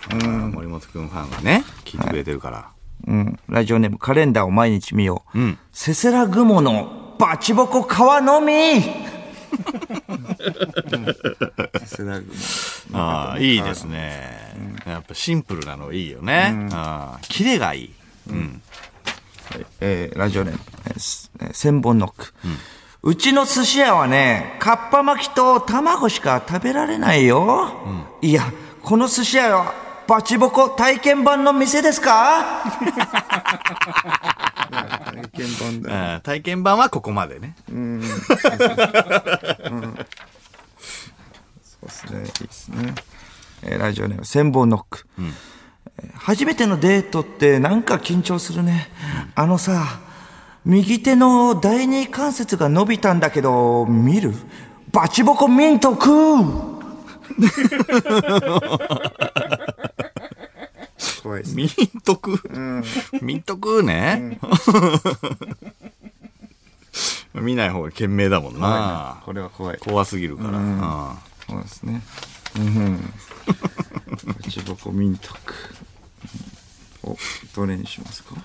森本くんファンがね、聞いてくれてるから。うん。ラジオネーム、カレンダーを毎日見よう。うん。せせら雲のバチボコ皮のみ。ああ、いいですね。やっぱシンプルなのいいよね。ああ、キレがいい。うん。はいえーラジオネーム、え千本ノック。うちの寿司屋はね、かっぱ巻きと卵しか食べられないよ。いや、この寿司屋はバチボコ体験版の店ですか？体験版だ。ああ体験版はここまでね。そうですね。いいですね。えーラジオネーム、千本ノック。えー初めてのデートってなんか緊張するね。あのさ、右手の第二関節が伸びたんだけど、見る？バチボコミント食う 怖いですミントク、ミントクね。見ない方が賢明だもんな。これは怖い。怖すぎるから。うんそうですね。うん。バチボコミントク。お、どれにしますか？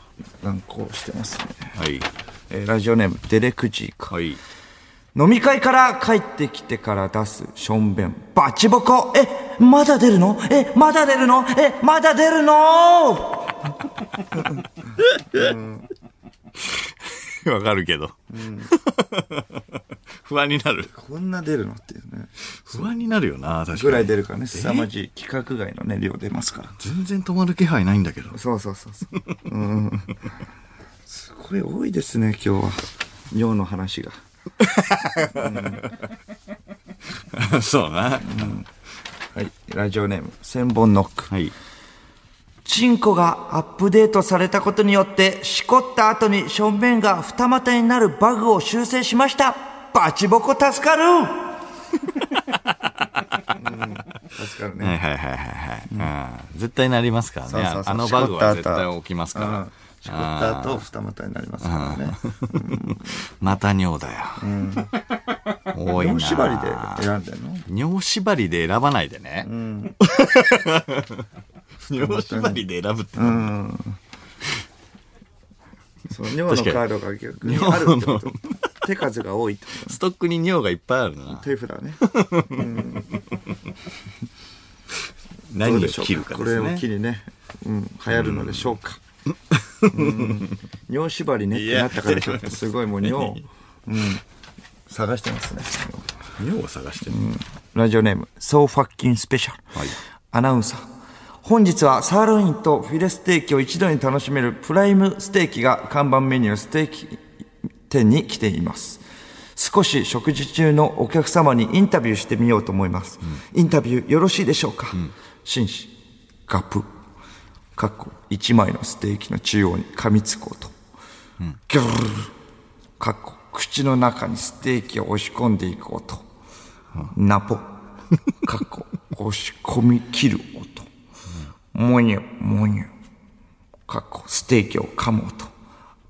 乱行してますね。はい。えーラジオネーム、デレクジーか。はい。飲み会から帰ってきてから出すションベン。バチボコえ、まだ出るの？え、まだ出るの？え、まだ出るの？わかるけど。不安になる。こんな出るのっていうね。不安になるよな、確かに。ぐらい出るからね、凄まじい規格外のね、量出ますから。全然止まる気配ないんだけど。そうそうそうそう。うん。すごい多いですね、今日は。尿の話が。そうな。はい。ラジオネーム、千本ノック。はい。チンコがアップデートされたことによって、しこった後に正面が二股になるバグを修正しました。バチボコ助かる、うん、助かるね。はいはいはいはいはい。うん絶対なりますからね。そうそうそうあのバグは絶対起きますから。しこった後、二股になりますからね。また尿だよ。多いな。尿縛りで選んでんの？尿縛りで選ばないでね。尿縛りで選ぶって。そう、尿のカードが逆にあるってこと。手数が多いってことストックに尿がいっぱいあるな。手札ね。うでしょう切るかですこれを機ね。にね、うん、流行るのでしょうか？うん尿縛りねってなったからちょっとすごいもう尿、うん、探してますね。尿を探してる。ラジオネーム、So Fucking Special。はいアナウンサー。本日はサーロインとフィレステーキを一度に楽しめるプライムステーキが看板メニューステーキ店に来ています。少し食事中のお客様にインタビューしてみようと思います。インタビューよろしいでしょうか、紳士、ガプ、かっこ一枚のステーキの中央に噛みつこうと。ギョルルかっこ口口の中にステーキを押し込んでいく音。ナポ。かっこ、押し込み切る音。もにゅ、もにゅ。かっこ、ステーキを噛む音。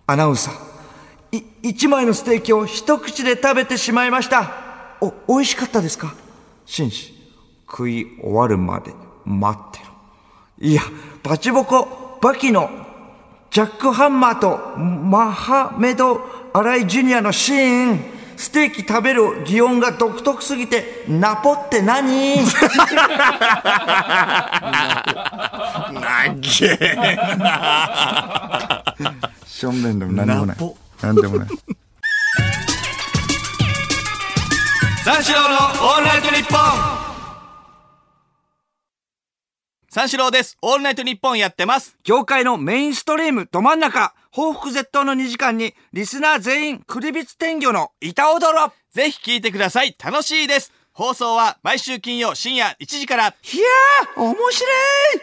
アナウンサー。い、一枚のステーキを一口で食べてしまいました。お、美味しかったですか？紳士。食い終わるまで待ってろ。いや、バチボコ、バキの、ジャックハンマーとマハメド・アライ・ジュニアのシーン、ステーキ食べる擬音が独特すぎて、ナポって何？なげえ。正面でも何でもない。何でもない。三四郎のオールナイトニッポン三四郎です。オールナイトニッポンやってます。業界のメインストリームど真ん中、報復絶倒の2時間に、リスナー全員、クリビツ天魚の板踊ろぜひ聞いてください。楽しいです。放送は毎週金曜深夜1時から。いやー、面白い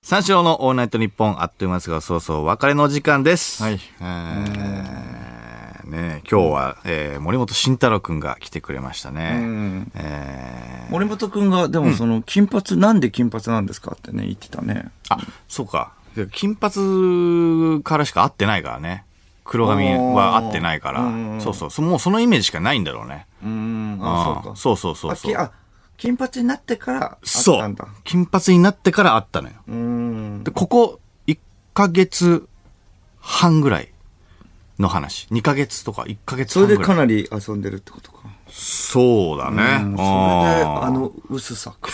三四郎のオールナイトニッポンあっという間ですが、そうそう、お別れの時間です。はいえー、ね今日は、えー、森本慎太郎くんが来てくれましたね。んえー、森本くんが、でもその、金髪、なんで金髪なんですかってね、言ってたね。あ、そうか。金髪からしか会ってないからね。黒髪は会ってないから。そうそうそ。もうそのイメージしかないんだろうね。うーん、あ、そうか。そうそうそうそうあ金髪になってから、そうたんだ。。金髪になってから会ったのよ。で、ここ1ヶ月半ぐらいの話。2ヶ月とか1ヶ月それ。でかなり遊んでるってことか。そうだね。うんそれで、あの、薄さか。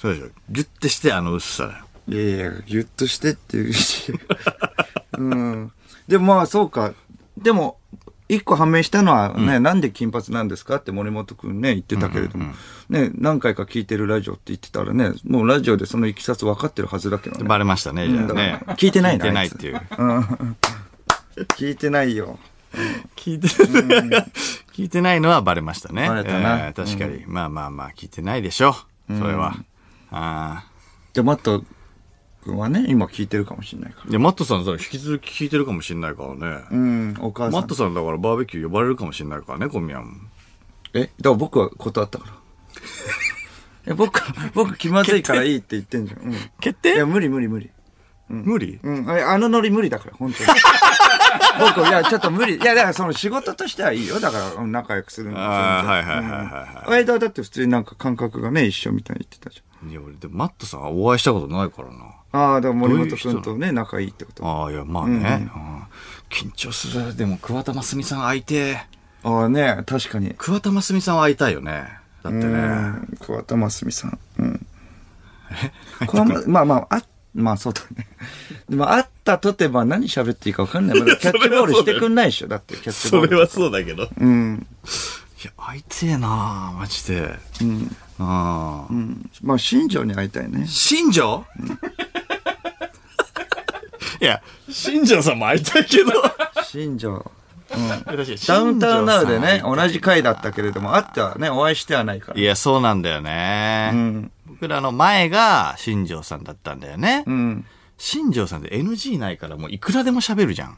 そうでしょ。ギュッてしてあの薄さだよ。いやいや、ギュッとしてっていうし。うん。でもまあ、そうか。でも、一個判明したのはね、なんで金髪なんですかって森本くんね、言ってたけれども、ね、何回か聞いてるラジオって言ってたらね、もうラジオでそのいきさつ分かってるはずだけどね。バレましたね、じゃあだね。聞いてないな聞いてないっていう。聞いてないよ。聞いて、聞いてないのはバレましたね。バレたなえー確かに。まあまあまあ、聞いてないでしょ。それは。ああ。で、マット君はね、今聞いてるかもしれないから。いや、マットさんさ、引き続き聞いてるかもしれないからね。うん、お母さん。マットさんだからバーベキュー呼ばれるかもしれないからね、小宮も。えだから僕は断ったから。え、僕、僕気まずいからいいって言ってんじゃん。うん。決いや、無理無理無理。無理？うん。ああのノリ無理だから、本当に。僕、いや、ちょっと無理。いや、だからその仕事としてはいいよ。だから、うん仲良くするのあーはいはいはいはいはい間はだって普通になんか感覚がね、一緒みたいに言ってたじいや、俺、でもマットさんはお会いしたことないからな。ああ、だから森本君とね、仲いいってこと。ああ、いや、まあね。うん緊張する。でも、桑田真澄さん会いてえ。ああね、確かに。桑田真澄さんは会いたいよね。だってうね。ん。桑田真澄さん。うん。桑田 まあまあ、あ、まあそうだね。でも、会ったとてば何喋っていいか分かんない。まだキャッチボールしてくんないでしょ。だって、キャッチボール。はそうだけど。いうん。や、会いてえなマジで。うん。ああ。うん。まあ、新庄に会いたいね。新庄？いや、新庄さんも会いたいけど。新庄。ダダウンタウンナウでね、同じ回だったけれども、会ってはね、お会いしてはないから。いや、そうなんだよね。うん。僕らの前が新庄さんだったんだよね。うん。新庄さんって NG ないからもういくらでも喋るじゃん。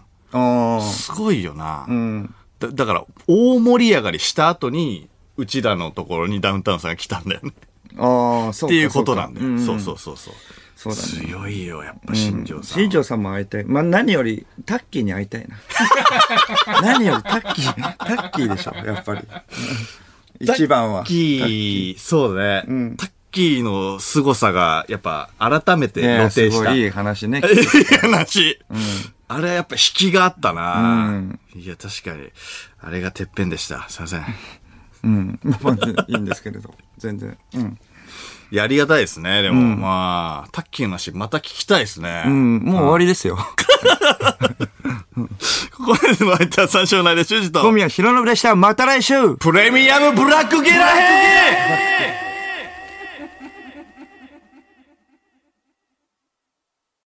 すごいよな。うん。だだから、大盛り上がりした後に、うちらのところにダウンタウンさんが来たんだよね。ああ、そうか。っていうことなんだよ。そううそうそうそう。そうだね。強いよ、やっぱ新庄さん。新庄さんも会いたい。まあ、何より、タッキーに会いたいな。何よりタッキー、タッキーでしょ、やっぱり。一番は。タッキー、そうだね。んタッキーの凄さが、やっぱ、改めて露ね呈した。すごいいい話ね。いい話。あれはやっぱ引きがあったな、うんいや、確かに。あれがてっぺんでした。すいません。うん。まあ、いいんですけれど。全然。うん。いや、ありがたいですね。でも、まあ、タッキーの話、また聞きたいですね。うん、もう終わりですよ。ここまでの相手は三章内で主事と、小宮浩信でした。また来週プレミアムブラックゲラヘー